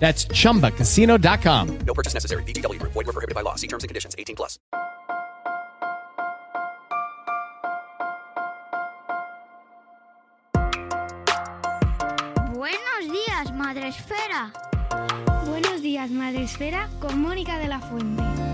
That's chumbacasino.com. No purchase necessary. VGW Group. Void were prohibited by law. See terms and conditions. 18 plus. Buenos días, Madre Esfera. Buenos días, Madre Esfera, con Mónica de la Fuente.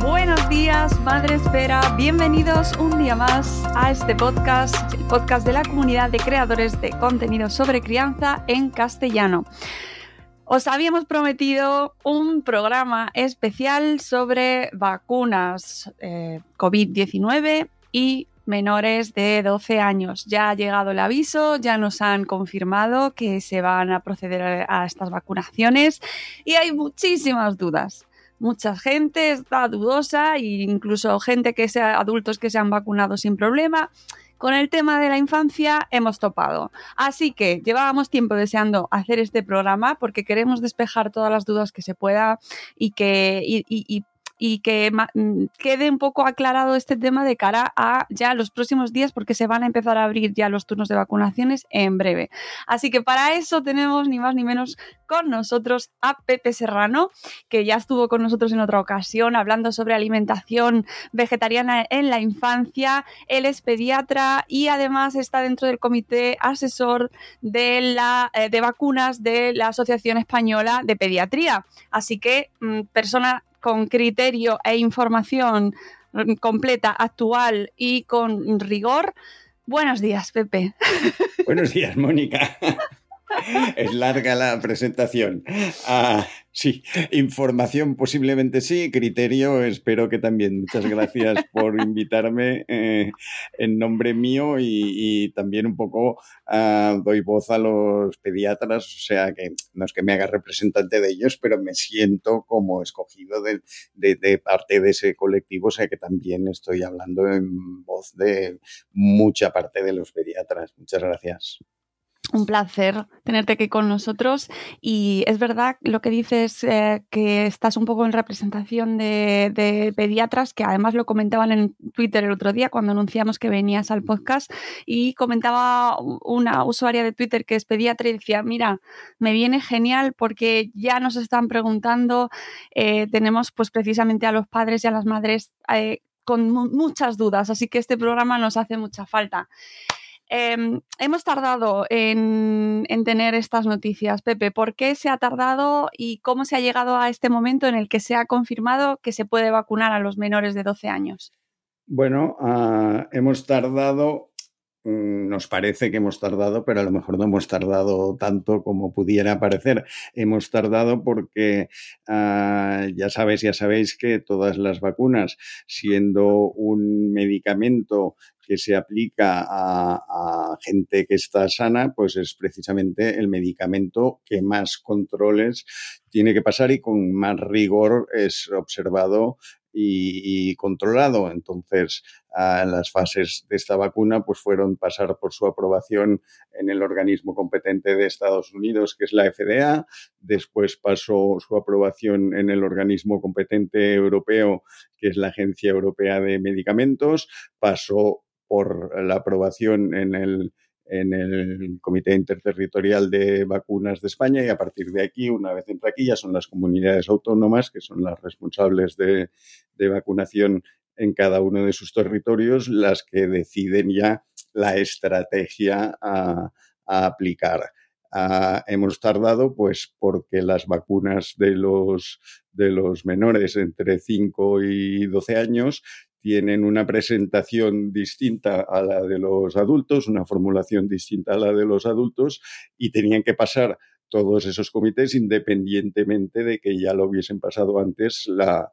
Buenos días, Madre Esfera. Bienvenidos un día más a este podcast, el podcast de la comunidad de creadores de contenido sobre crianza en castellano. Os habíamos prometido un programa especial sobre vacunas eh, COVID-19 y menores de 12 años. Ya ha llegado el aviso, ya nos han confirmado que se van a proceder a estas vacunaciones y hay muchísimas dudas mucha gente está dudosa e incluso gente que sea adultos que se han vacunado sin problema. Con el tema de la infancia hemos topado. Así que llevábamos tiempo deseando hacer este programa porque queremos despejar todas las dudas que se pueda y que y, que mm, quede un poco aclarado este tema de cara a ya los próximos días porque se van a empezar a abrir ya los turnos de vacunaciones en breve. Así que para eso tenemos ni más ni menos con nosotros a Pepe Serrano, que ya estuvo con nosotros en otra ocasión hablando sobre alimentación vegetariana en la infancia. Él es pediatra y además está dentro del comité asesor de, la, eh, de vacunas de la Asociación Española de Pediatría. Así que mm, persona con criterio e información completa, actual y con rigor. Buenos días, Pepe. Buenos días, Mónica. Es larga la presentación. Ah, sí, información posiblemente sí, criterio espero que también. Muchas gracias por invitarme eh, en nombre mío y, también un poco ah, doy voz a los pediatras, o sea que no es que me haga representante de ellos, pero me siento como escogido de, de parte de ese colectivo, o sea que también estoy hablando en voz de mucha parte de los pediatras. Muchas gracias un placer tenerte aquí con nosotros. Y es verdad lo que dices eh, que estás un poco en representación de, pediatras que además lo comentaban en Twitter el otro día cuando anunciamos que venías al podcast. Y comentaba una usuaria de Twitter que es pediatra y decía mira me viene genial porque ya nos están preguntando eh, tenemos pues precisamente a los padres y a las madres eh, con muchas dudas. Así que este programa nos hace mucha falta Em, hemos tardado en, tener estas noticias, Pepe. ¿Por qué se ha tardado y cómo se ha llegado a este momento en el que se ha confirmado que se puede vacunar a los menores de 12 años? Bueno, ah, hemos tardado, nos parece que hemos tardado, pero a lo mejor no hemos tardado tanto como pudiera parecer. Hemos tardado porque ah, ya sabéis, ya sabéis que todas las vacunas, siendo un medicamento que se aplica a, gente que está sana, pues es precisamente el medicamento que más controles tiene que pasar y con más rigor es observado y, controlado. Entonces, las fases de esta vacuna pues fueron pasar por su aprobación en el organismo competente de Estados Unidos, que es la FDA. Después pasó su aprobación en el organismo competente europeo, que es la Agencia Europea de Medicamentos. Pasó por la aprobación en el en el Comité Interterritorial de Vacunas de España y a partir de aquí, una vez en aquí, ya son las comunidades autónomas que son las responsables de, vacunación en cada uno de sus territorios las que deciden ya la estrategia a, aplicar. Ah, hemos tardado, pues, porque las vacunas de los, de los menores entre 5 y 12 años tienen una presentación distinta a la de los adultos, una formulación distinta a la de los adultos y tenían que pasar todos esos comités independientemente de que ya lo hubiesen pasado antes la,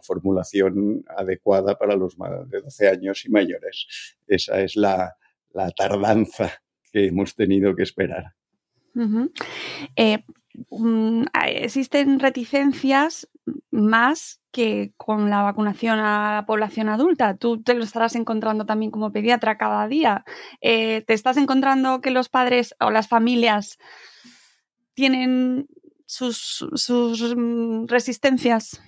formulación adecuada para los de 12 años y mayores. Esa es la, tardanza que hemos tenido que esperar. Mm, existen reticencias más que con la vacunación a la población adulta. Tú te lo estarás encontrando también como pediatra cada día. Eh, ¿Te estás encontrando que los padres o las familias tienen sus, mm, resistencias?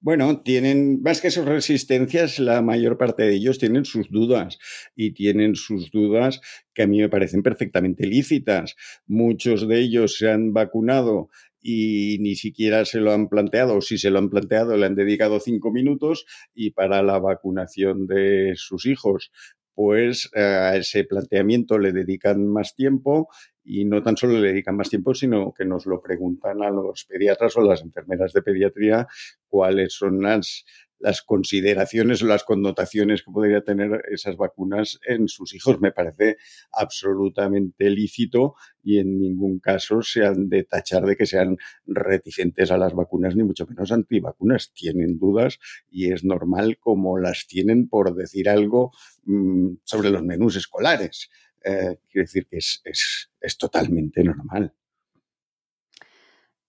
Bueno, tienen, más que sus resistencias, la mayor parte de ellos tienen sus dudas y tienen sus dudas que a mí me parecen perfectamente lícitas. Muchos de ellos se han vacunado y ni siquiera se lo han planteado, o si se lo han planteado, le han dedicado cinco minutos y para la vacunación de sus hijos pues a ese planteamiento le dedican más tiempo y no tan solo le dedican más tiempo, sino que nos lo preguntan a los pediatras o las enfermeras de pediatría cuáles son las, las consideraciones o las connotaciones que podría tener esas vacunas en sus hijos. Me parece absolutamente lícito y en ningún caso se han de tachar de que sean reticentes a las vacunas, ni mucho menos antivacunas. Tienen dudas y es normal como las tienen por decir algo mm, sobre los menús escolares. Eh, quiero decir que es, es totalmente normal.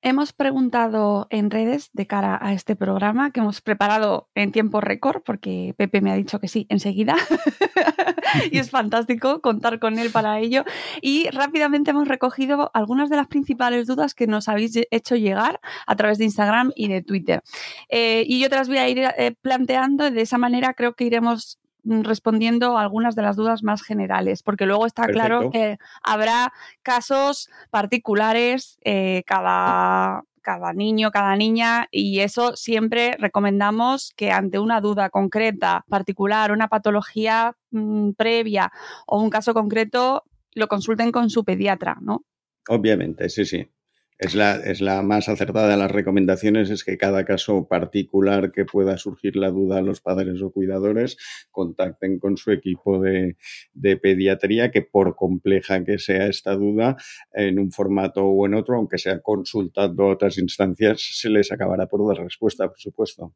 Hemos preguntado en redes de cara a este programa que hemos preparado en tiempo récord, porque Pepe me ha dicho que sí, enseguida. y es fantástico contar con él para ello. Y rápidamente hemos recogido algunas de las principales dudas que nos habéis hecho llegar a través de Instagram y de Twitter. Eh, y yo te las voy a ir eh, planteando. De esa manera creo que iremos Mm, respondiendo algunas de las dudas más generales, porque luego está claro que habrá casos particulares, eh, cada, cada niño, cada niña, y eso siempre recomendamos que ante una duda concreta, particular, una patología mm, previa o un caso concreto, lo consulten con su pediatra, ¿no? Obviamente, sí, sí. Es la, es la más acertada de las recomendaciones, es que cada caso particular que pueda surgir la duda a los padres o cuidadores contacten con su equipo de, de pediatría, que por compleja que sea esta duda, en un formato o en otro, aunque sea consultando otras instancias, se les acabará por dar respuesta, por supuesto.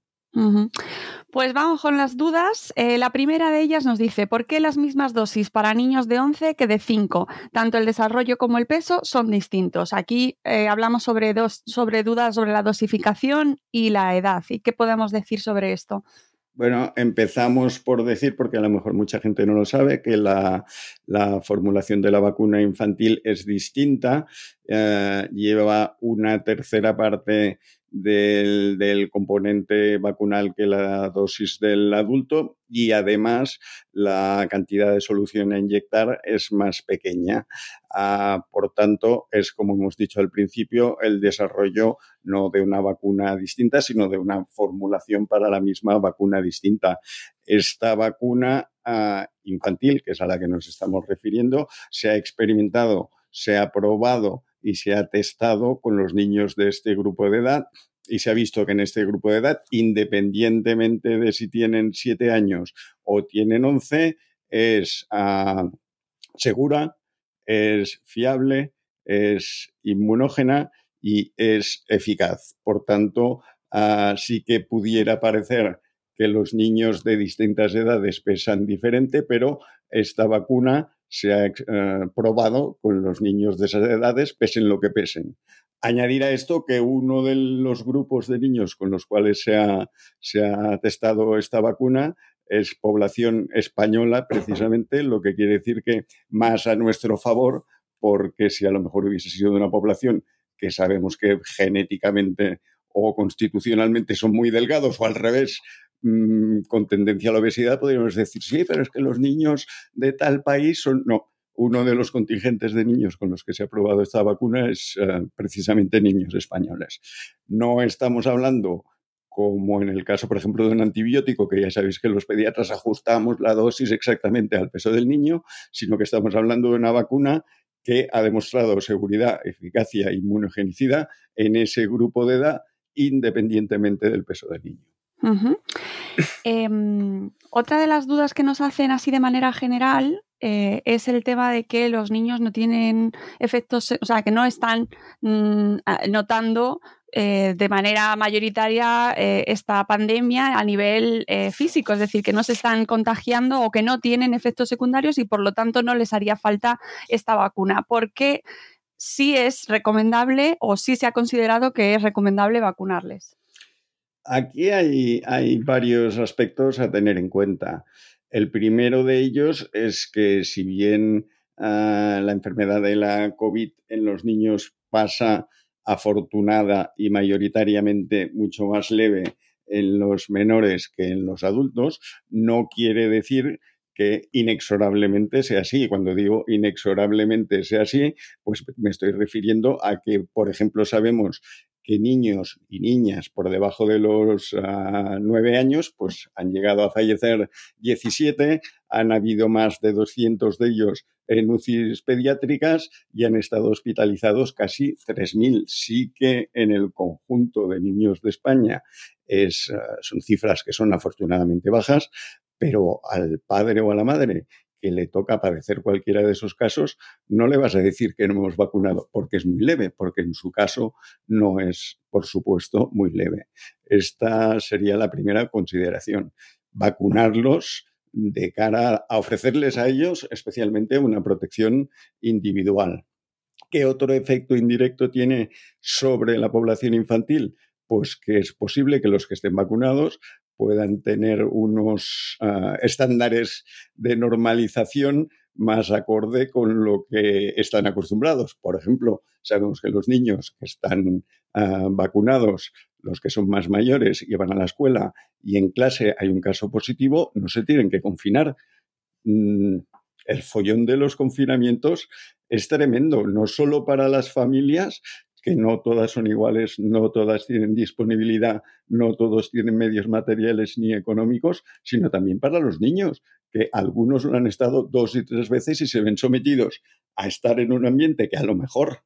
Pues vamos con las dudas. Eh, la primera de ellas nos dice, ¿por qué las mismas dosis para niños de 11 que de 5? Tanto el desarrollo como el peso son distintos. Aquí eh, hablamos sobre, dos, sobre dudas sobre la dosificación y la edad. ¿Y qué podemos decir sobre esto? Bueno, empezamos por decir, porque a lo mejor mucha gente no lo sabe, que la, formulación de la vacuna infantil es distinta, eh, lleva una tercera parte del, componente vacunal que la dosis del adulto y además la cantidad de solución a inyectar es más pequeña. Ah, por tanto, es como hemos dicho al principio, el desarrollo no de una vacuna distinta, sino de una formulación para la misma vacuna distinta. Esta vacuna ah, infantil, que es a la que nos estamos refiriendo, se ha experimentado, se ha probado y se ha testado con los niños de este grupo de edad y se ha visto que en este grupo de edad, independientemente de si tienen siete años o tienen 11, es ah, segura, es fiable, es inmunógena y es eficaz. Por tanto, uh, sí que pudiera parecer que los niños de distintas edades pesan diferente, pero esta vacuna se ha eh, probado con los niños de esas edades, pesen lo que pesen. Añadir a esto que uno de los grupos de niños con los cuales se ha, se ha testado esta vacuna es población española, precisamente, lo que quiere decir que más a nuestro favor, porque si a lo mejor hubiese sido de una población que sabemos que genéticamente o constitucionalmente son muy delgados o al revés, mm, con tendencia a la obesidad, podríamos decir, sí, pero es que los niños de tal país son... No, uno de los contingentes de niños con los que se ha aprobado esta vacuna es eh, precisamente niños españoles. No estamos hablando como en el caso, por ejemplo, de un antibiótico, que ya sabéis que los pediatras ajustamos la dosis exactamente al peso del niño, sino que estamos hablando de una vacuna que ha demostrado seguridad, eficacia inmunogenicida en ese grupo de edad, independientemente del peso del niño. Em, otra de las dudas que nos hacen así de manera general eh, es el tema de que los niños no tienen efectos, o sea, que no están mm, notando eh, de manera mayoritaria eh, esta pandemia a nivel físico, es decir, que no se están contagiando o que no tienen efectos secundarios y por lo tanto no les haría falta esta vacuna. porque sí es recomendable o sí se ha considerado que es recomendable vacunarles? Aquí hay, varios aspectos a tener en cuenta. El primero de ellos es que si bien ah, la enfermedad de la COVID en los niños pasa afortunada y mayoritariamente mucho más leve en los menores que en los adultos, no quiere decir que inexorablemente sea así. Cuando digo inexorablemente sea así, pues me estoy refiriendo a que, por ejemplo, sabemos que niños y niñas por debajo de los ah, nueve años, pues han llegado a fallecer 17, han habido más de 200 de ellos en UCIs pediátricas y han estado hospitalizados casi 3.000. Sí que en el conjunto de niños de España es, ah, son cifras que son afortunadamente bajas, pero al padre o a la madre que le toca padecer cualquiera de esos casos, no le vas a decir que no hemos vacunado porque es muy leve, porque en su caso no es, por supuesto, muy leve. Esta sería la primera consideración. Vacunarlos de cara a ofrecerles a ellos especialmente una protección individual. ¿Qué otro efecto indirecto tiene sobre la población infantil? Pues que es posible que los que estén vacunados puedan tener unos ah, estándares de normalización más acorde con lo que están acostumbrados. Por ejemplo, sabemos que los niños que están ah, vacunados, los que son más mayores y van a la escuela y en clase hay un caso positivo, no se tienen que confinar. Mm, el follón de los confinamientos es tremendo, no solo para las familias, que no todas son iguales, no todas tienen disponibilidad, no todos tienen medios materiales ni económicos, sino también para los niños, que algunos lo han estado dos y tres veces y se ven sometidos a estar en un ambiente que a lo mejor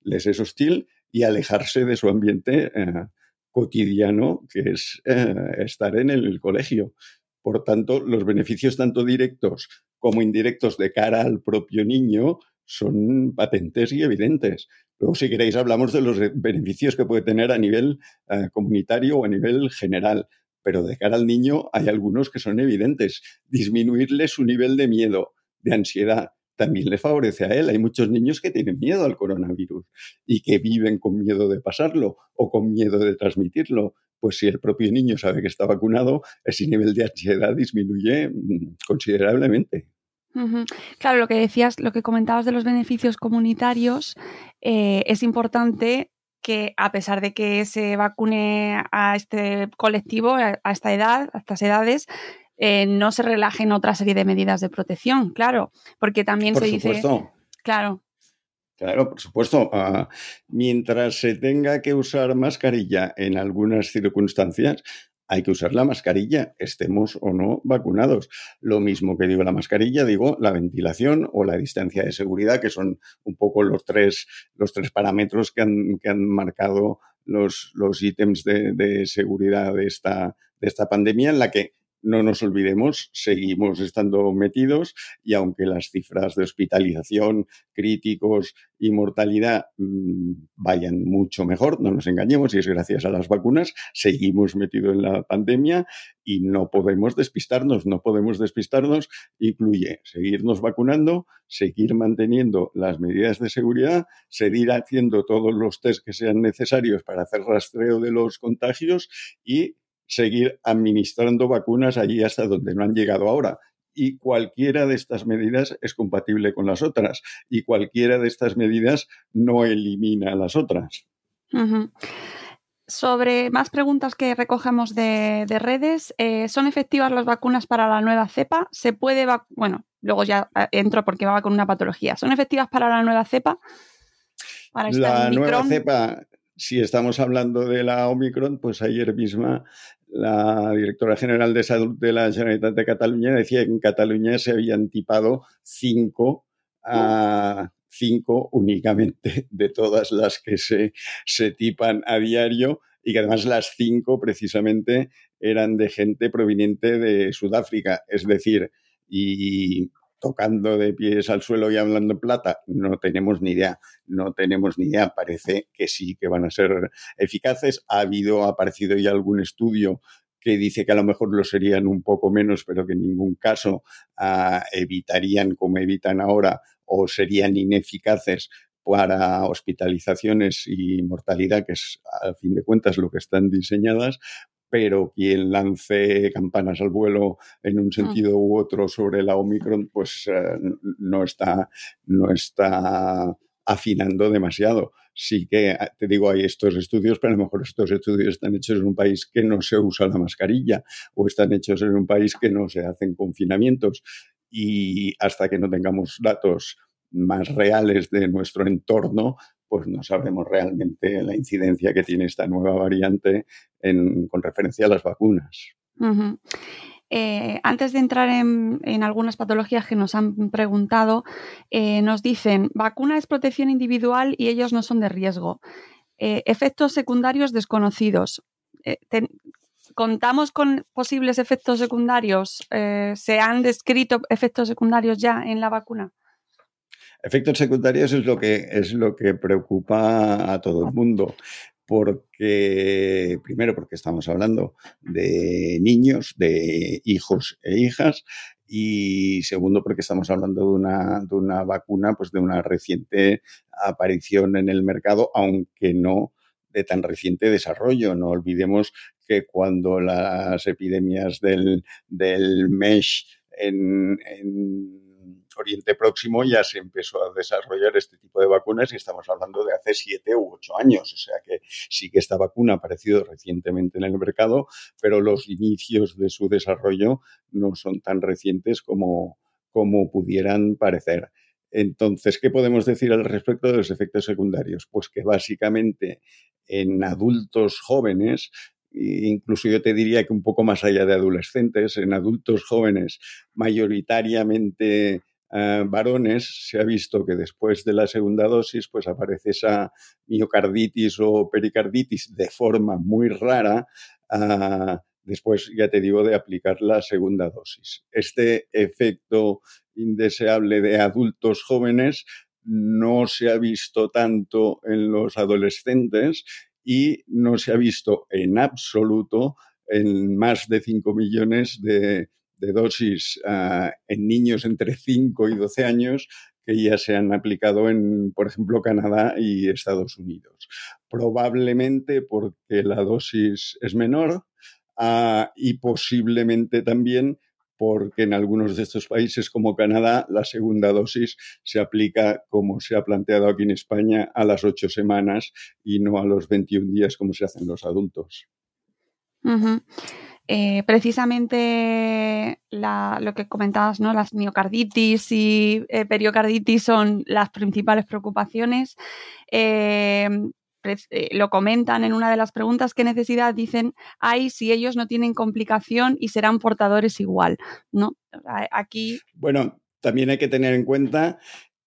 les es hostil y alejarse de su ambiente eh, cotidiano, que es eh, estar en el colegio. Por tanto, los beneficios tanto directos como indirectos de cara al propio niño son patentes y evidentes. Luego, si queréis, hablamos de los beneficios que puede tener a nivel eh, comunitario o a nivel general. Pero de cara al niño hay algunos que son evidentes. Disminuirle su nivel de miedo, de ansiedad, también le favorece a él. Hay muchos niños que tienen miedo al coronavirus y que viven con miedo de pasarlo o con miedo de transmitirlo. Pues si el propio niño sabe que está vacunado, ese nivel de ansiedad disminuye mm, considerablemente. Claro, lo que decías, lo que comentabas de los beneficios comunitarios, eh, es importante que a pesar de que se vacune a este colectivo, a, esta edad, a estas edades, eh, no se relajen otra serie de medidas de protección, claro, porque también se dice... Claro. Claro, por supuesto. Ah, mientras se tenga que usar mascarilla en algunas circunstancias, hay que usar la mascarilla, estemos o no vacunados. Lo mismo que digo la mascarilla, digo la ventilación o la distancia de seguridad, que son un poco los tres, los tres parámetros que han, que han marcado los, los ítems de, seguridad de esta, de esta pandemia, en la que no nos olvidemos, seguimos estando metidos y aunque las cifras de hospitalización, críticos y mortalidad mmm, vayan mucho mejor, no nos engañemos, y es gracias a las vacunas, seguimos metidos en la pandemia y no podemos despistarnos, no podemos despistarnos, incluye seguirnos vacunando, seguir manteniendo las medidas de seguridad, seguir haciendo todos los test que sean necesarios para hacer rastreo de los contagios y seguir administrando vacunas allí hasta donde no han llegado ahora. Y cualquiera de estas medidas es compatible con las otras y cualquiera de estas medidas no elimina las otras. Uh -huh. Sobre más preguntas que recogemos de, de redes, eh, ¿son efectivas las vacunas para la nueva cepa? ¿Se puede, bueno, luego ya eh, entro porque va con una patología. ¿Son efectivas para la nueva cepa? Para la nueva cepa, si estamos hablando de la Omicron, pues ayer misma la directora general de salud de la Generalitat de Cataluña decía que en Cataluña se habían tipado cinco, uh, cinco únicamente de todas las que se, se tipan a diario y que además las cinco precisamente eran de gente proveniente de Sudáfrica, es decir, y tocando de pies al suelo y hablando en plata, no tenemos ni idea, no tenemos ni idea, parece que sí que van a ser eficaces, ha habido, ha aparecido ya algún estudio que dice que a lo mejor lo serían un poco menos, pero que en ningún caso uh, evitarían como evitan ahora o serían ineficaces para hospitalizaciones y mortalidad, que es a fin de cuentas lo que están diseñadas, pero quien lance campanas al vuelo en un sentido u otro sobre la Omicron, pues uh, no, está, no está afinando demasiado. Sí que, te digo, hay estos estudios, pero a lo mejor estos estudios están hechos en un país que no se usa la mascarilla o están hechos en un país que no se hacen confinamientos. Y hasta que no tengamos datos más reales de nuestro entorno, pues no sabremos realmente la incidencia que tiene esta nueva variante en, con referencia a las vacunas. Eh, antes de entrar en, algunas patologías que nos han preguntado, eh, nos dicen, vacuna es protección individual y ellos no son de riesgo. Eh, efectos secundarios desconocidos. ¿Contamos con posibles efectos secundarios? ¿Se han descrito efectos secundarios ya en la vacuna? Efectos secundarios es lo que es lo que preocupa a todo el mundo porque primero porque estamos hablando de niños, de hijos e hijas y segundo porque estamos hablando de una, de una vacuna, pues de una reciente aparición en el mercado, aunque no de tan reciente desarrollo. No olvidemos que cuando las epidemias del, del MESH en, en Oriente Próximo ya se empezó a desarrollar este tipo de vacunas y estamos hablando de hace siete u ocho años. O sea que sí que esta vacuna ha aparecido recientemente en el mercado, pero los inicios de su desarrollo no son tan recientes como, como pudieran parecer. Entonces, ¿qué podemos decir al respecto de los efectos secundarios? Pues que básicamente en adultos jóvenes incluso yo te diría que un poco más allá de adolescentes, en adultos jóvenes mayoritariamente Varones se ha visto que después de la segunda dosis pues aparece esa miocarditis o pericarditis de forma muy rara después, ya te digo, de aplicar la segunda dosis. Este efecto indeseable de adultos jóvenes no se ha visto tanto en los adolescentes y no se ha visto en absoluto en más de 5 millones de de dosis uh, en niños entre 5 y 12 años que ya se han aplicado en, por ejemplo, Canadá y Estados Unidos. Probablemente porque la dosis es menor uh, y posiblemente también porque en algunos de estos países como Canadá la segunda dosis se aplica como se ha planteado aquí en España a las ocho semanas y no a los 21 días como se hacen los adultos. Eh, precisamente lo que comentabas, ¿no? las miocarditis y eh, periocarditis son las principales preocupaciones. Eh, lo comentan en una de las preguntas, ¿qué necesidad dicen hay si ellos no tienen complicación y serán portadores igual? ¿no? Aquí. Bueno, también hay que tener en cuenta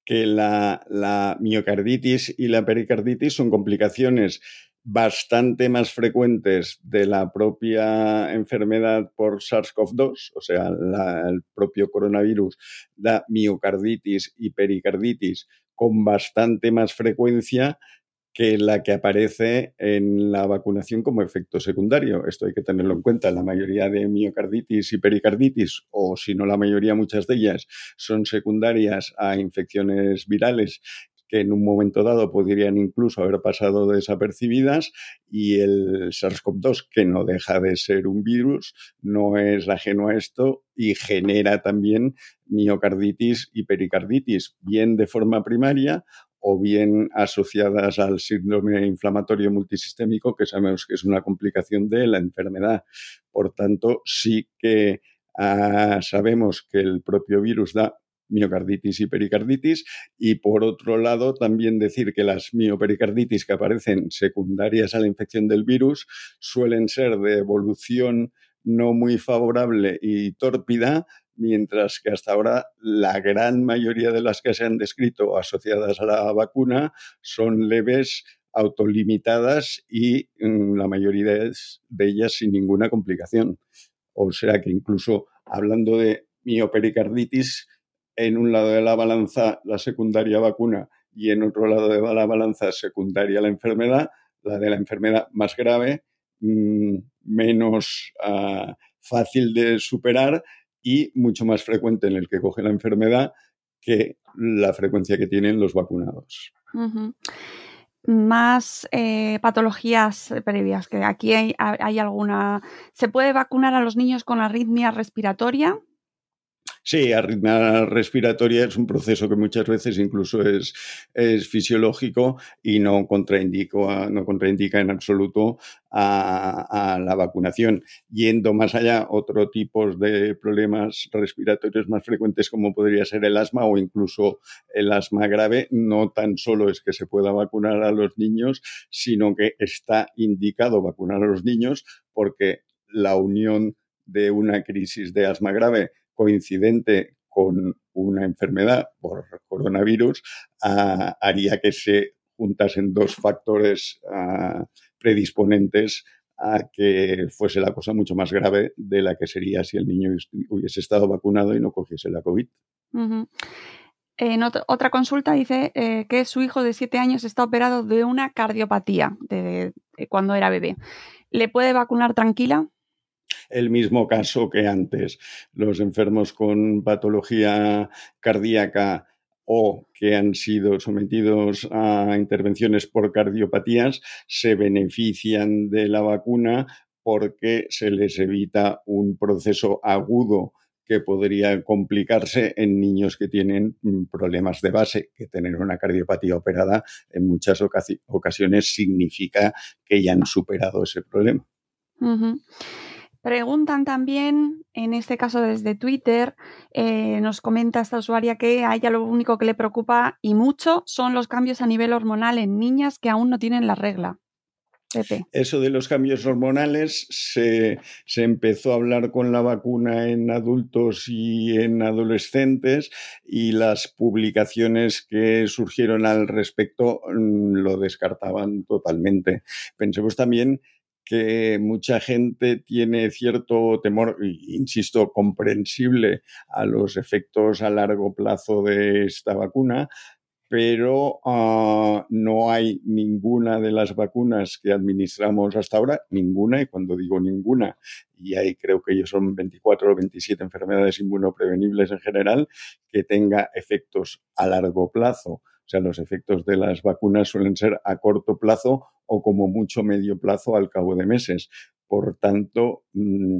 que la miocarditis y la pericarditis son complicaciones bastante más frecuentes de la propia enfermedad por SARS-CoV-2, o sea, el propio coronavirus da miocarditis y pericarditis con bastante más frecuencia que la que aparece en la vacunación como efecto secundario. Esto hay que tenerlo en cuenta. La mayoría de miocarditis y pericarditis, o si no la mayoría, muchas de ellas, son secundarias a infecciones virales que en un momento dado podrían incluso haber pasado desapercibidas y el SARS-CoV-2, que no deja de ser un virus, no es ajeno a esto y genera también miocarditis y pericarditis, bien de forma primaria o bien asociadas al síndrome inflamatorio multisistémico, que sabemos que es una complicación de la enfermedad. Por tanto, sí que ah, sabemos que el propio virus da miocarditis y pericarditis. Y por otro lado, también decir que las miopericarditis que aparecen secundarias a la infección del virus suelen ser de evolución no muy favorable y tórpida, mientras que hasta ahora la gran mayoría de las que se han descrito asociadas a la vacuna son leves, autolimitadas y mm, la mayoría de ellas sin ninguna complicación. O sea que incluso hablando de miopericarditis, en un lado de la balanza la secundaria vacuna y en otro lado de la balanza secundaria la enfermedad, la de la enfermedad más grave, mm, menos ah, fácil de superar y mucho más frecuente en el que coge la enfermedad que la frecuencia que tienen los vacunados. Más eh, patologías previas, que aquí hay, hay, alguna. ¿Se puede vacunar a los niños con arritmia respiratoria? Sí, arritmia respiratoria es un proceso que muchas veces incluso es, es fisiológico y no, contraindica, no contraindica en absoluto a, a, la vacunación. Yendo más allá, otro tipo de problemas respiratorios más frecuentes como podría ser el asma o incluso el asma grave, no tan solo es que se pueda vacunar a los niños, sino que está indicado vacunar a los niños porque la unión de una crisis de asma grave coincidente con una enfermedad por coronavirus, ah, haría que se juntasen dos factores ah, predisponentes a que fuese la cosa mucho más grave de la que sería si el niño hubiese estado vacunado y no cogiese la COVID. En otra consulta dice eh, que su hijo de siete años está operado de una cardiopatía de, cuando era bebé. ¿Le puede vacunar tranquila? El mismo caso que antes. Los enfermos con patología cardíaca o que han sido sometidos a intervenciones por cardiopatías se benefician de la vacuna porque se les evita un proceso agudo que podría complicarse en niños que tienen mm, problemas de base, que tener una cardiopatía operada en muchas ocasiones significa que ya han superado ese problema. Preguntan también, en este caso desde Twitter, eh, nos comenta esta usuaria que a ella lo único que le preocupa y mucho son los cambios a nivel hormonal en niñas que aún no tienen la regla. Pepe. Eso de los cambios hormonales se, se, empezó a hablar con la vacuna en adultos y en adolescentes y las publicaciones que surgieron al respecto mm, lo descartaban totalmente. Pensemos también que mucha gente tiene cierto temor, insisto, comprensible a los efectos a largo plazo de esta vacuna, pero uh, no hay ninguna de las vacunas que administramos hasta ahora, ninguna, y cuando digo ninguna, y hay creo que son 24 o 27 enfermedades inmunoprevenibles en general, que tenga efectos a largo plazo. O sea, los efectos de las vacunas suelen ser a corto plazo o como mucho medio plazo al cabo de meses. Por tanto, mmm,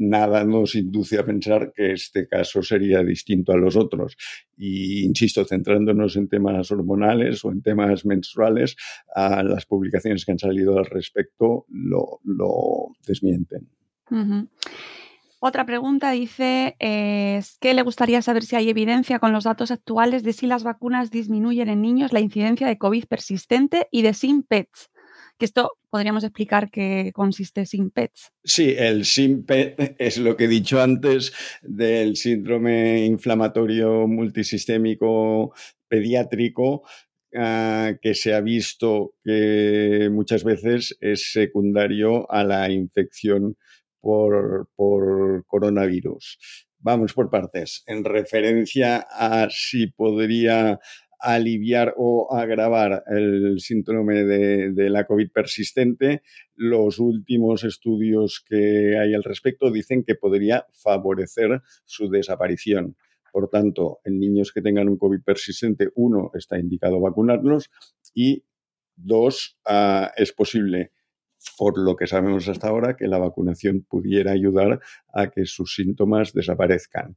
Nada nos induce a pensar que este caso sería distinto a los otros. Y insisto, centrándonos en temas hormonales o en temas menstruales, a las publicaciones que han salido al respecto lo, desmienten. Otra pregunta dice eh, que le gustaría saber si hay evidencia con los datos actuales de si las vacunas disminuyen en niños la incidencia de COVID persistente y de SIMPETS. Que esto podríamos explicar qué consiste SIMPETS. Sí, el SIMPET es lo que he dicho antes del síndrome inflamatorio multisistémico pediátrico, ah, que se ha visto que muchas veces es secundario a la infección por, por coronavirus. Vamos por partes. En referencia a si podría aliviar o agravar el síndrome de, la COVID persistente, los últimos estudios que hay al respecto dicen que podría favorecer su desaparición. Por tanto, en niños que tengan un COVID persistente, uno, está indicado vacunarlos y dos, uh, es posible por lo que sabemos hasta ahora, que la vacunación pudiera ayudar a que sus síntomas desaparezcan.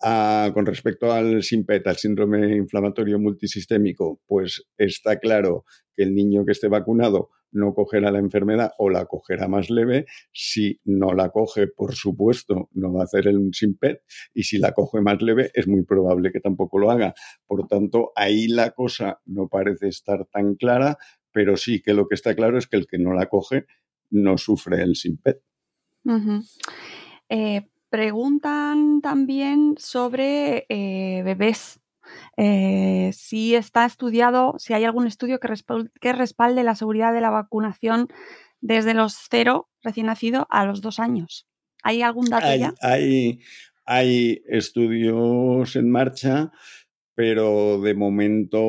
Ah, con respecto al SIMPET, al síndrome inflamatorio multisistémico, pues está claro que el niño que esté vacunado no cogerá la enfermedad o la cogerá más leve. Si no la coge, por supuesto, no va a hacer el SIMPET y si la coge más leve, es muy probable que tampoco lo haga. Por tanto, ahí la cosa no parece estar tan clara, pero sí que lo que está claro es que el que no la coge no sufre el SIMPET. Preguntan también sobre eh, bebés. Eh, si está estudiado, si hay algún estudio que, respalde, que respalde la seguridad de la vacunación desde los cero recién nacido a los dos años. ¿Hay algún dato hay, ya? Hay, hay estudios en marcha pero de momento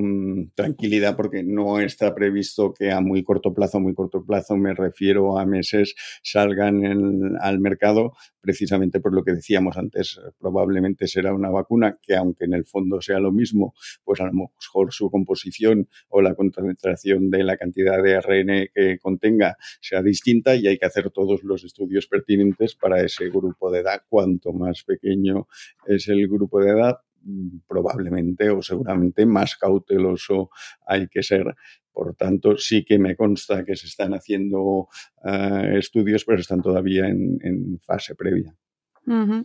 mmm, tranquilidad porque no está previsto que a muy corto plazo, muy corto plazo me refiero a meses, salgan al mercado precisamente por lo que decíamos antes, probablemente será una vacuna que aunque en el fondo sea lo mismo, pues a lo mejor su composición o la concentración de la cantidad de ARN que contenga sea distinta y hay que hacer todos los estudios pertinentes para ese grupo de edad. Cuanto más pequeño es el grupo de edad, probablemente o seguramente más cauteloso hay que ser. Por tanto, sí que me consta que se están haciendo uh, estudios, pero están todavía en, en fase previa. Uh -huh.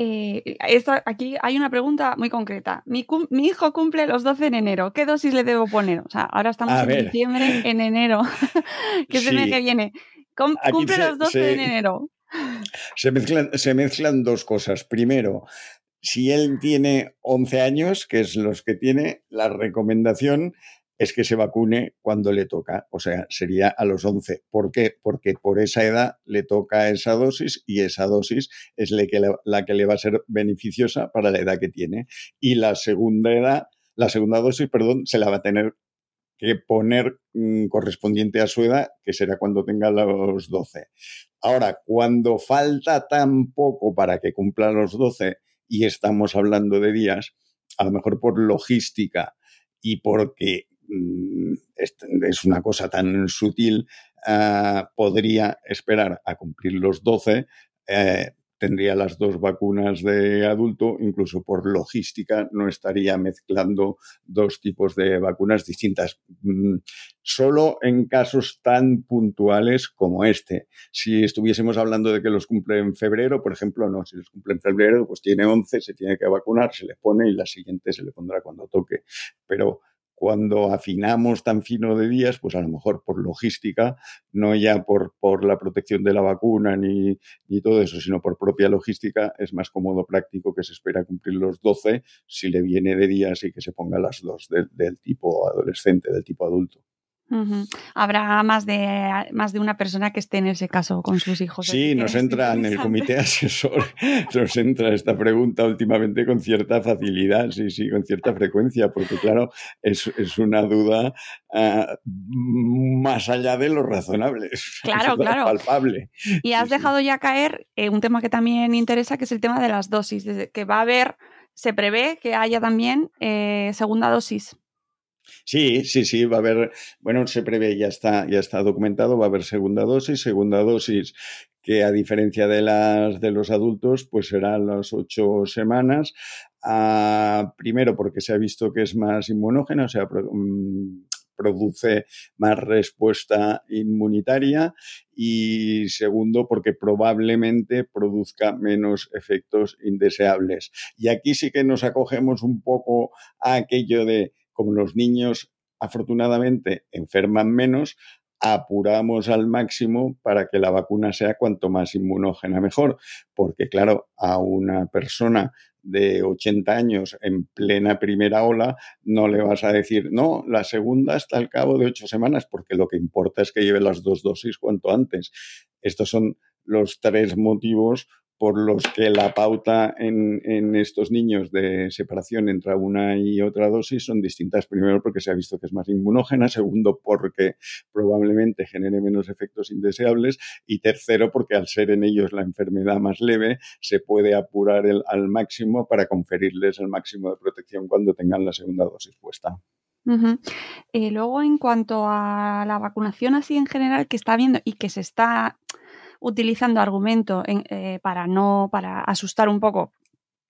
Eh, aquí hay una pregunta muy concreta. Mi, mi, hijo cumple los 12 en enero. ¿Qué dosis le debo poner? O sea, ahora estamos A en ver. diciembre, en enero. ¿Qué Sí. se me que viene? Aquí Cumple se- los 12 se- en enero. Se mezclan, se mezclan dos cosas. Primero, si él tiene 11 años, que es los que tiene, la recomendación es que se vacune cuando le toca, o sea, sería a los 11. ¿Por qué? Porque por esa edad le toca esa dosis y esa dosis es la que que le va a ser beneficiosa para la edad que tiene. Y la segunda edad, la segunda dosis, perdón, se la va a tener que poner mmm, correspondiente a su edad, que será cuando tenga los 12. Ahora, cuando falta tan poco para que cumpla los 12 y estamos hablando de días, a lo mejor por logística y porque mmm, es una cosa tan sutil, uh, podría esperar a cumplir los 12. Eh, tendría las dos vacunas de adulto, incluso por logística no estaría mezclando dos tipos de vacunas distintas. Mm, solo en casos tan puntuales como este. Si estuviésemos hablando de que los cumple en febrero, por ejemplo, no, si los cumple en febrero, pues tiene 11, se tiene que vacunar, se le pone y la siguiente se le pondrá cuando toque. Pero cuando afinamos tan fino de días, pues a lo mejor por logística, no ya por, por la protección de la vacuna ni, ni, todo eso, sino por propia logística, es más cómodo, práctico que se espera cumplir los 12 si le viene de días y que se ponga las dos de, del tipo adolescente, del tipo adulto. Habrá más de, más de una persona que esté en ese caso con sus hijos. Sí, nos entra en el comité asesor, nos entra esta pregunta últimamente con cierta facilidad, sí, sí, con cierta frecuencia, porque claro, es, es una duda ah, más allá de lo razonable, Claro, claro. palpable. Y has Sí, sí. dejado ya caer eh, un tema que también interesa, que es el tema de las dosis, que va a haber, se prevé que haya también eh, segunda dosis. Sí, sí, sí, va a haber, bueno, se prevé, ya está, ya está documentado, va a haber segunda dosis, segunda dosis que a diferencia de las de los adultos, pues será las ocho semanas. Ah, primero, porque se ha visto que es más inmunógena, o sea, mm, produce más respuesta inmunitaria y segundo porque probablemente produzca menos efectos indeseables. Y aquí sí que nos acogemos un poco a aquello de como los niños afortunadamente enferman menos, apuramos al máximo para que la vacuna sea cuanto más inmunógena mejor, porque claro, a una persona de 80 años en plena primera ola, no le vas a decir, no, la segunda hasta el cabo de ocho semanas, porque lo que importa es que lleve las dos dosis cuanto antes. Estos son los tres motivos por los que la pauta en, estos niños de separación entre una y otra dosis son distintas. Primero, porque se ha visto que es más inmunógena. Segundo, porque probablemente genere menos efectos indeseables. Y tercero, porque al ser en ellos la enfermedad más leve, se puede apurar el, al máximo para conferirles el máximo de protección cuando tengan la segunda dosis puesta. Eh, luego, en cuanto a la vacunación así en general que está viendo y que se está utilizando argumento en, eh, para no para asustar un poco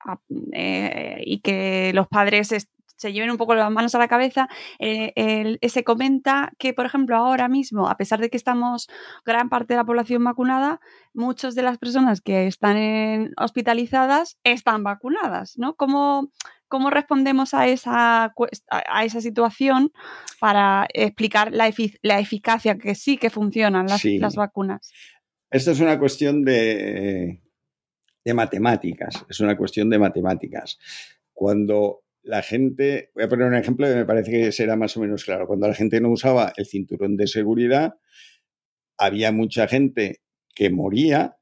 a, eh, y que los padres es, se lleven un poco las manos a la cabeza, eh, el, se comenta que, por ejemplo, ahora mismo, a pesar de que estamos gran parte de la población vacunada, muchas de las personas que están en, hospitalizadas están vacunadas, ¿no? ¿Cómo, cómo respondemos a esa, a esa situación para explicar la, efic la eficacia que sí que funcionan las, sí. las vacunas? Esto es una cuestión de, de, matemáticas, es una cuestión de matemáticas. Cuando la gente, voy a poner un ejemplo que me parece que será más o menos claro, cuando la gente no usaba el cinturón de seguridad, había mucha gente que moría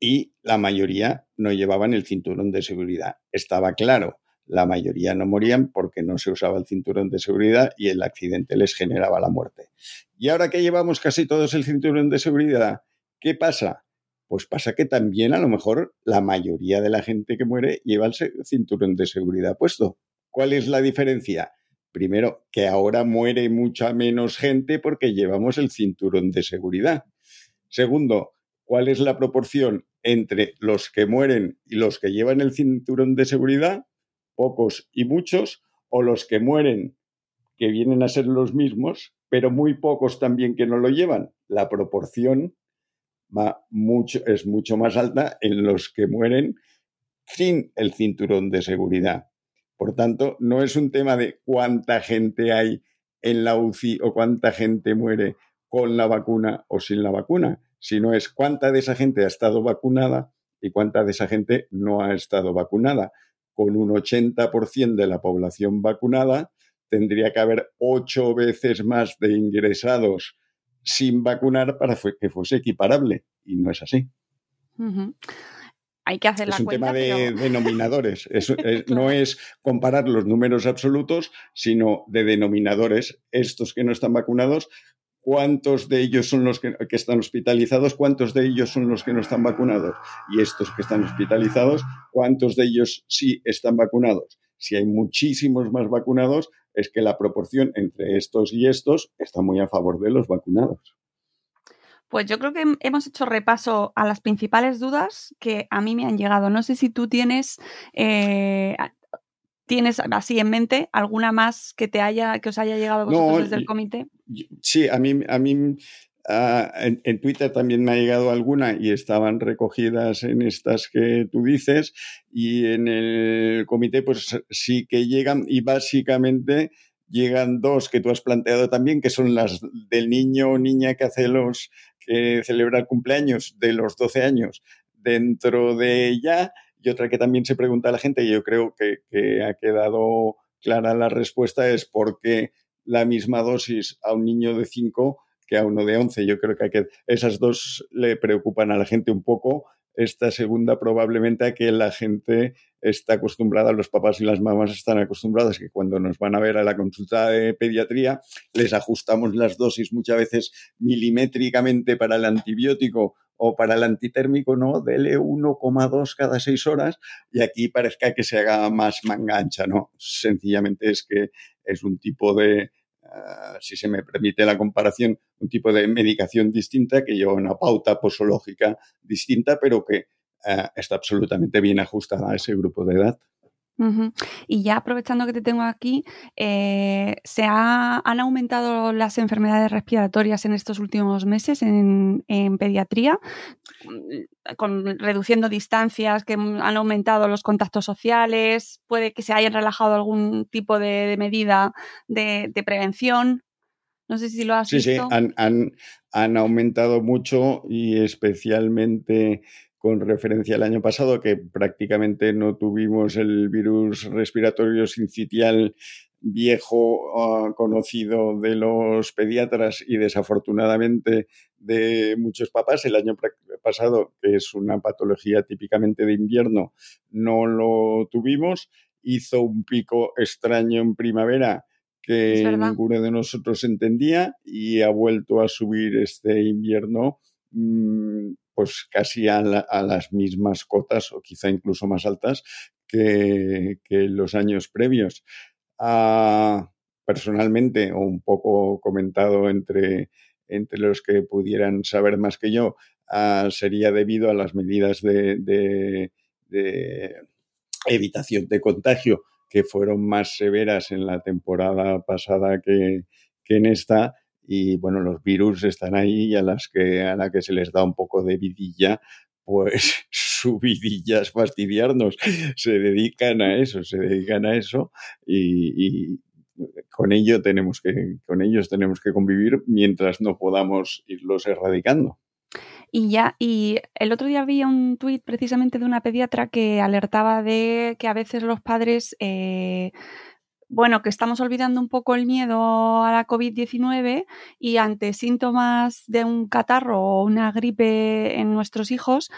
y la mayoría no llevaban el cinturón de seguridad. Estaba claro, la mayoría no morían porque no se usaba el cinturón de seguridad y el accidente les generaba la muerte. Y ahora que llevamos casi todos el cinturón de seguridad, ¿qué pasa? Pues pasa que también a lo mejor la mayoría de la gente que muere lleva el cinturón de seguridad puesto. ¿Cuál es la diferencia? Primero, que ahora muere mucha menos gente porque llevamos el cinturón de seguridad. Segundo, ¿cuál es la proporción entre los que mueren y los que llevan el cinturón de seguridad? Pocos y muchos, o los que mueren, que vienen a ser los mismos, pero muy pocos también que no lo llevan. La proporción va mucho, es mucho más alta en los que mueren sin el cinturón de seguridad. Por tanto, no es un tema de cuánta gente hay en la UCI o cuánta gente muere con la vacuna o sin la vacuna, sino es cuánta de esa gente ha estado vacunada y cuánta de esa gente no ha estado vacunada. Con un 80% de la población vacunada, tendría que haber ocho veces más de ingresados sin vacunar para que fuese equiparable. Y no es así. Uh -huh. Hay que hacer es la un cuenta, tema de pero... denominadores. Es, es, Claro. No es comparar los números absolutos, sino de denominadores. Estos que no están vacunados, ¿cuántos de ellos son los que, que están hospitalizados? ¿Cuántos de ellos son los que no están vacunados? Y estos que están hospitalizados, ¿cuántos de ellos sí están vacunados? Si hay muchísimos más vacunados, es que la proporción entre estos y estos está muy a favor de los vacunados. Pues yo creo que hemos hecho repaso a las principales dudas que a mí me han llegado. No sé si tú tienes, eh, tienes así en mente alguna más que te haya, que os haya llegado a vosotros No, desde el comité. Sí, a mí, a mí ah, en, en Twitter también me ha llegado alguna y estaban recogidas en estas que tú dices y en el comité pues sí que llegan y básicamente llegan dos que tú has planteado también, que son las del niño o niña que hace los, que celebra el cumpleaños de los 12 años dentro de ella y otra que también se pregunta a la gente y yo creo que, que ha quedado clara la respuesta es porque la misma dosis a un niño de 5 que a uno de 11. Yo creo que, que esas dos le preocupan a la gente un poco. Esta segunda probablemente a que la gente está acostumbrada, los papás y las mamás están acostumbradas que cuando nos van a ver a la consulta de pediatría les ajustamos las dosis muchas veces milimétricamente para el antibiótico o para el antitérmico, ¿no? Dele 1,2 cada 6 horas y aquí parezca que se haga más mangancha, ¿no? Sencillamente es que es un tipo de, Ah, si se me permite la comparación, un tipo de medicación distinta que lleva una pauta posológica distinta, pero que ah, está absolutamente bien ajustada a ese grupo de edad. Y ya aprovechando que te tengo aquí, eh, ¿se han aumentado las enfermedades respiratorias en estos últimos meses en, pediatría? Con, reduciendo distancias, que han aumentado los contactos sociales, puede que se hayan relajado algún tipo de, medida de, prevención. No sé si lo has visto. Sí, sí, han, han aumentado mucho y especialmente con referencia al año pasado, que prácticamente no tuvimos el virus respiratorio sincitial viejo ah, conocido de los pediatras y desafortunadamente de muchos papás. El año pasado, que es una patología típicamente de invierno, no lo tuvimos. Hizo un pico extraño en primavera que ninguno de nosotros entendía y ha vuelto a subir este invierno mm, pues casi a, las mismas cotas o quizá incluso más altas que, los años previos. Ah, personalmente, o un poco comentado entre, entre los que pudieran saber más que yo, ah, sería debido a las medidas de, evitación de contagio que fueron más severas en la temporada pasada que, que en esta y bueno, los virus están ahí y a las que, a la que se les da un poco de vidilla, pues su vidilla es fastidiarnos. Se dedican a eso, se dedican a eso y, con ello tenemos que, con ellos tenemos que convivir mientras no podamos irlos erradicando. Y ya, y el otro día vi un tuit precisamente de una pediatra que alertaba de que a veces los padres eh, bueno, que estamos olvidando un poco el miedo a la COVID-19 y ante síntomas de un catarro o una gripe en nuestros hijos,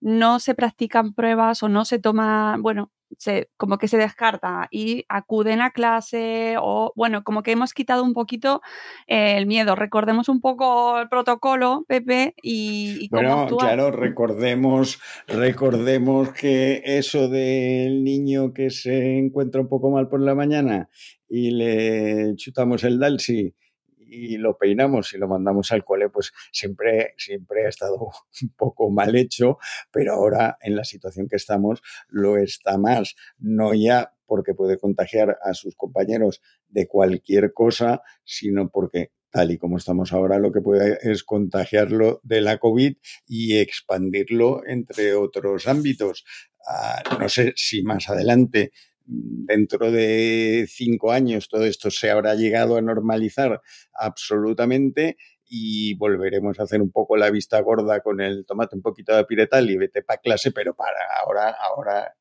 no se practican pruebas o no se toma, bueno, se, como que se descarta y acuden a clase o, bueno, como que hemos quitado un poquito eh, el miedo. Recordemos un poco el protocolo, Pepe, y, bueno, claro, recordemos, recordemos que eso del niño que se encuentra un poco mal por la mañana y le chutamos el dalsi y lo peinamos y lo mandamos al cole, pues siempre, siempre ha estado un poco mal hecho, pero ahora en la situación que estamos lo está más, no ya porque puede contagiar a sus compañeros de cualquier cosa, sino porque tal y como estamos ahora, lo que puede es contagiarlo de la COVID y expandirlo entre otros ámbitos. Ah, no sé si más adelante dentro de cinco años todo esto se habrá llegado a normalizar absolutamente y volveremos a hacer un poco la vista gorda con el tomate un poquito de piretal y vete para clase, pero para ahora, ahora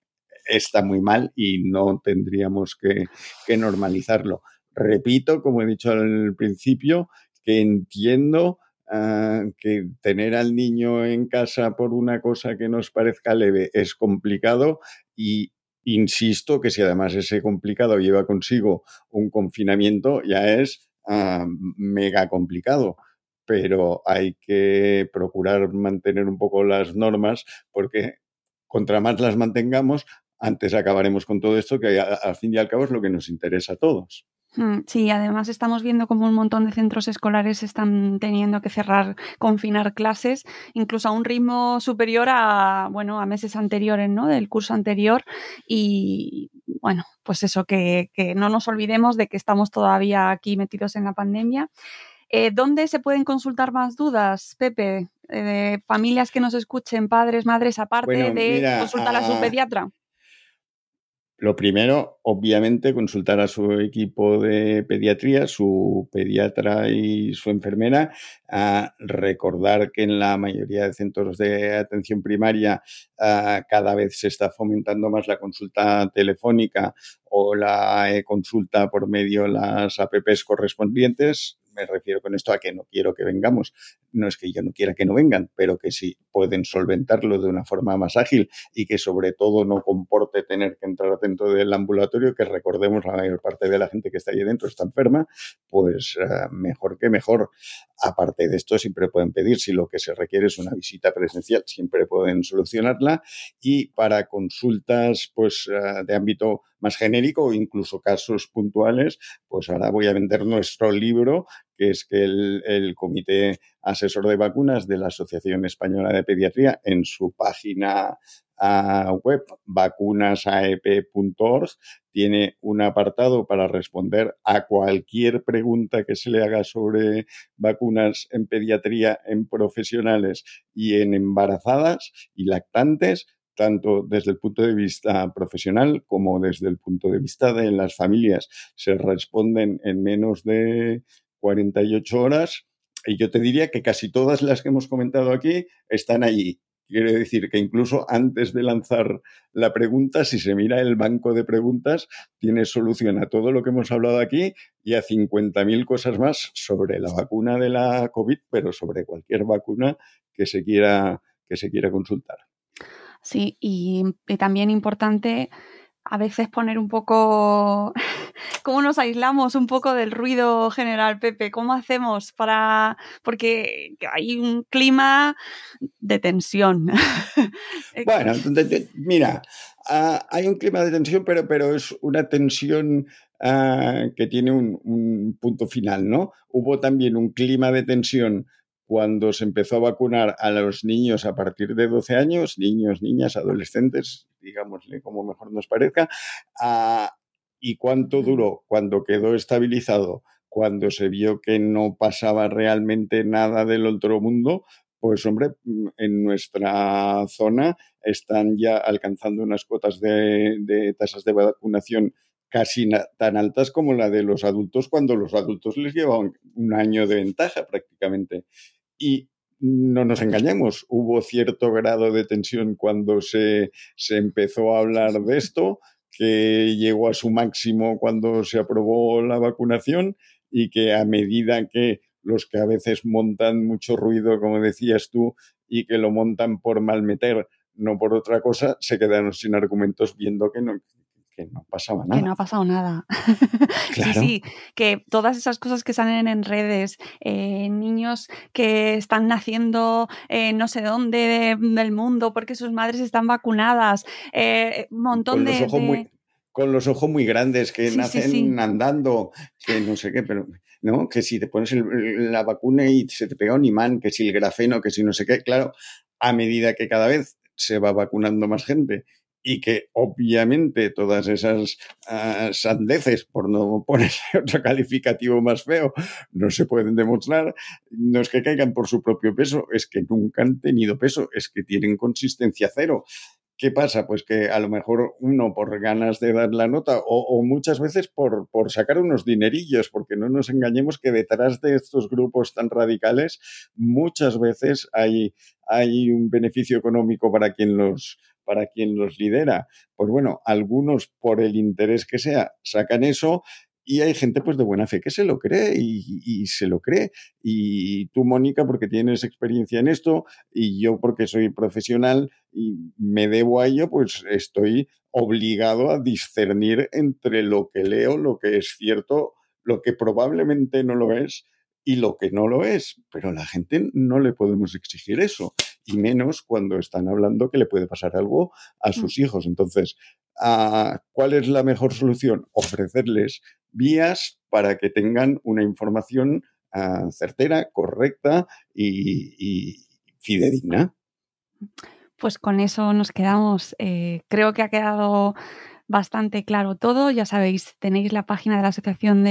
está muy mal y no tendríamos que, normalizarlo. Repito, como he dicho al principio, que entiendo ah, que tener al niño en casa por una cosa que nos parezca leve es complicado y Insisto que si además ese complicado lleva consigo un confinamiento, ya es ah, mega complicado. Pero hay que procurar mantener un poco las normas porque contra más las mantengamos, antes acabaremos con todo esto que al fin y al cabo es lo que nos interesa a todos. Mm, sí, además estamos viendo como un montón de centros escolares están teniendo que cerrar, confinar clases, incluso a un ritmo superior a, bueno, a meses anteriores, ¿no? Del curso anterior. Y bueno, pues eso, que, no nos olvidemos de que estamos todavía aquí metidos en la pandemia. Eh, ¿Dónde se pueden consultar más dudas, Pepe? Eh, familias que nos escuchen, padres, madres, aparte de consultar a su pediatra. Lo primero, obviamente, consultar a su equipo de pediatría, su pediatra y su enfermera, a recordar que en la mayoría de centros de atención primaria cada vez se está fomentando más la consulta telefónica o la consulta por medio de las APPs correspondientes me refiero con esto a que no quiero que vengamos. No es que yo no quiera que no vengan, pero que si pueden solventarlo de una forma más ágil y que sobre todo no comporte tener que entrar dentro del ambulatorio, que recordemos la mayor parte de la gente que está ahí dentro está enferma, pues eh, mejor que mejor. Aparte de esto, siempre pueden pedir, si lo que se requiere es una visita presencial, siempre pueden solucionarla. Y para consultas pues, eh, de ámbito más genérico o incluso casos puntuales, pues ahora voy a vender nuestro libro, que es que el, Comité Asesor de Vacunas de la Asociación Española de Pediatría en su página ah, web vacunasaep.org tiene un apartado para responder a cualquier pregunta que se le haga sobre vacunas en pediatría en profesionales y en embarazadas y lactantes tanto desde el punto de vista profesional como desde el punto de vista de las familias. Se responden en menos de 48 horas y yo te diría que casi todas las que hemos comentado aquí están allí. Quiere decir que incluso antes de lanzar la pregunta, si se mira el banco de preguntas, tiene solución a todo lo que hemos hablado aquí y a 50.000 cosas más sobre la vacuna de la COVID, pero sobre cualquier vacuna que se quiera, que se quiera consultar. Sí, y, también importante a veces poner un poco, ¿cómo nos aislamos un poco del ruido general, Pepe? ¿Cómo hacemos para, porque hay un clima de tensión? bueno, mira, ah, hay un clima de tensión, pero, pero es una tensión ah, que tiene un, un punto final, ¿no? Hubo también un clima de tensión cuando se empezó a vacunar a los niños a partir de 12 años, niños, niñas, adolescentes, digámosle como mejor nos parezca, y cuánto duró cuando quedó estabilizado, cuando se vio que no pasaba realmente nada del otro mundo, pues hombre, en nuestra zona están ya alcanzando unas cuotas de, de tasas de vacunación casi tan altas como la de los adultos cuando los adultos les llevaban un año de ventaja prácticamente. Y no nos engañemos, hubo cierto grado de tensión cuando se, se empezó a hablar de esto, que llegó a su máximo cuando se aprobó la vacunación y que a medida que los que a veces montan mucho ruido, como decías tú, y que lo montan por malmeter, no por otra cosa, se quedaron sin argumentos viendo que no, que no pasaba nada. Que no ha pasado nada. Sí, sí, que todas esas cosas que salen en redes, eh, niños que están naciendo eh, no sé dónde del mundo porque sus madres están vacunadas, eh, un montón de, con los ojos muy grandes, que nacen andando, que no sé qué, pero ¿no? Que si te pones la vacuna y se te pega un imán, que si el grafeno, que si no sé qué, claro, a medida que cada vez se va vacunando más gente y que obviamente todas esas uh, sandeces, por no poner otro calificativo más feo, no se pueden demostrar, no es que caigan por su propio peso, es que nunca han tenido peso, es que tienen consistencia cero. ¿Qué pasa? Pues que a lo mejor uno por ganas de dar la nota o, muchas veces por, por sacar unos dinerillos, porque no nos engañemos que detrás de estos grupos tan radicales muchas veces hay, hay un beneficio económico para quien los, para quien los lidera. Pues bueno, algunos por el interés que sea sacan eso y hay gente pues de buena fe que se lo cree y, se lo cree. Y tú, Mónica, porque tienes experiencia en esto y yo porque soy profesional y me debo a ello, pues estoy obligado a discernir entre lo que leo, lo que es cierto, lo que probablemente no lo es y lo que no lo es. Pero a la gente no le podemos exigir eso y menos cuando están hablando que le puede pasar algo a sus hijos. Entonces, ah, ¿cuál es la mejor solución? Ofrecerles vías para que tengan una información ah, certera, correcta y, fidedigna. Pues con eso nos quedamos. Eh, creo que ha quedado bastante claro todo. Ya sabéis, tenéis la página de la Asociación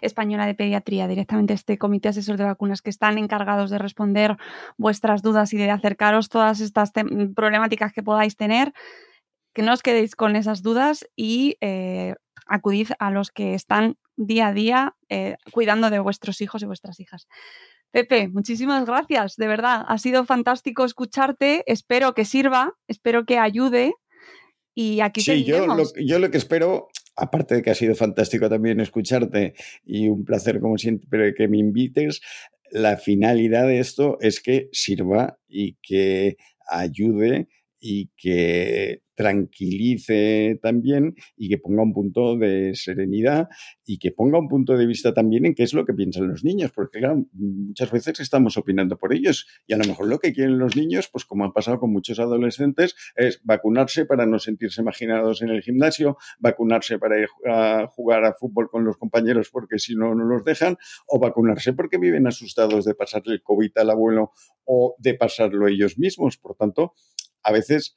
Española de Pediatría, directamente este comité asesor de vacunas que están encargados de responder vuestras dudas y de acercaros todas estas problemáticas que podáis tener. Que no os quedéis con esas dudas y eh, acudid a los que están día a día eh, cuidando de vuestros hijos y vuestras hijas. Pepe, muchísimas gracias, de verdad. Ha sido fantástico escucharte. Espero que sirva, espero que ayude. Y aquí Sí, yo lo, yo lo que espero, aparte de que ha sido fantástico también escucharte y un placer como siempre que me invites, la finalidad de esto es que sirva y que ayude y que tranquilice también y que ponga un punto de serenidad y que ponga un punto de vista también en qué es lo que piensan los niños, porque claro, muchas veces estamos opinando por ellos y a lo mejor lo que quieren los niños, pues como ha pasado con muchos adolescentes, es vacunarse para no sentirse imaginados en el gimnasio, vacunarse para ir a jugar a fútbol con los compañeros porque si no, no los dejan, o vacunarse porque viven asustados de pasarle el COVID al abuelo o de pasarlo ellos mismos. Por tanto, a veces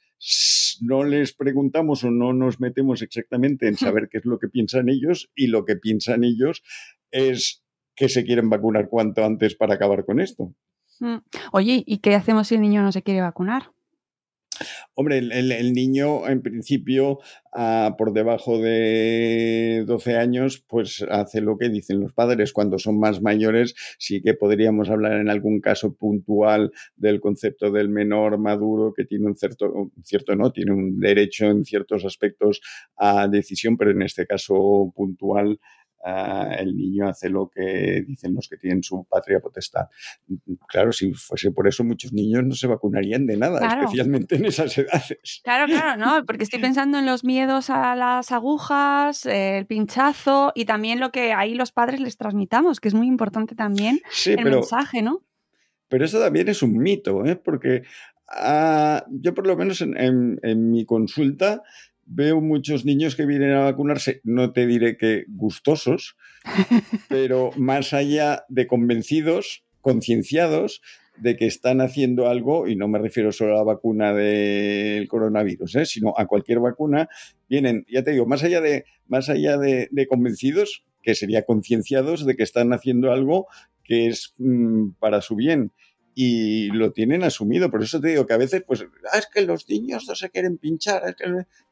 no les preguntamos o no nos metemos exactamente en saber qué es lo que piensan ellos y lo que piensan ellos es que se quieren vacunar cuanto antes para acabar con esto. Mm. Oye, ¿y qué hacemos si el niño no se quiere vacunar? Hombre, el, niño en principio uh, por debajo de 12 años pues hace lo que dicen los padres. Cuando son más mayores sí que podríamos hablar en algún caso puntual del concepto del menor maduro que tiene un cierto, un cierto no, tiene un derecho en ciertos aspectos a decisión, pero en este caso puntual Uh, el niño hace lo que dicen los que tienen su patria potestad. Claro, si fuese por eso, muchos niños no se vacunarían de nada, claro. especialmente en esas edades. Claro, claro, no, porque estoy pensando en los miedos a las agujas, el pinchazo y también lo que ahí los padres les transmitamos, que es muy importante también sí, el pero, mensaje, ¿no? Pero eso también es un mito, ¿eh? porque uh, yo por lo menos en, en, en mi consulta veo muchos niños que vienen a vacunarse, no te diré que gustosos, pero más allá de convencidos, concienciados de que están haciendo algo, y no me refiero solo a la vacuna del coronavirus, ¿eh? sino a cualquier vacuna, vienen, ya te digo, más allá de, más allá de, de convencidos, que sería concienciados de que están haciendo algo que es mmm, para su bien y lo tienen asumido. Por eso te digo que a veces, pues, ah, es que los niños no se quieren pinchar. Es que...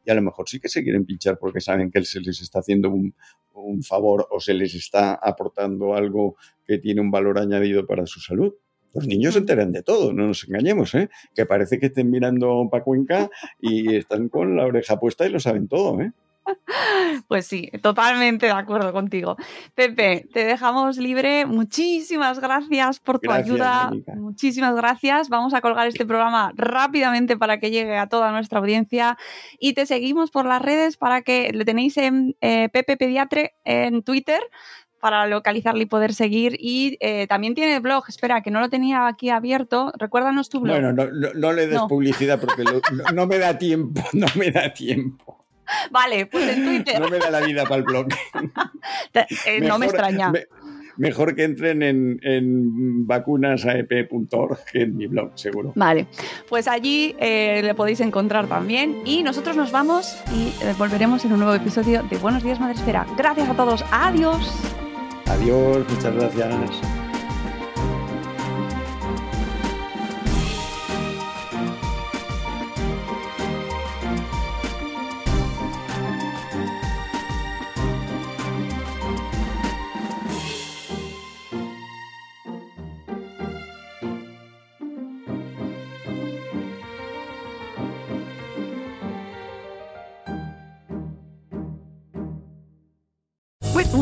Y a lo mejor sí que se quieren pinchar porque saben que se les está haciendo un, un, favor o se les está aportando algo que tiene un valor añadido para su salud. Los niños se enteran de todo, no nos engañemos, ¿eh? Que parece que estén mirando para Cuenca y están con la oreja puesta y lo saben todo, ¿eh? Pues sí, totalmente de acuerdo contigo. Pepe, te dejamos libre. Muchísimas gracias por tu gracias, ayuda. Muchísimas gracias. Vamos a colgar este programa rápidamente para que llegue a toda nuestra audiencia. Y te seguimos por las redes para que le tenéis en eh, Pepe Pediatre en Twitter para localizarle y poder seguir. Y eh, también tiene blog, espera, que no lo tenía aquí abierto. Recuérdanos tu blog. Bueno, no, no, no le des No. publicidad porque lo- no me da tiempo, no me da tiempo. Vale, pues en Twitter. No me da la vida para el blog. Eh, no me extraña. me- mejor que entren en, en vacunasaep.org que en mi blog, seguro. Vale, pues allí eh, le podéis encontrar también. Y nosotros nos vamos y eh, volveremos en un nuevo episodio de Buenos Días Madresfera. Gracias a todos. Adiós. Adiós, muchas gracias.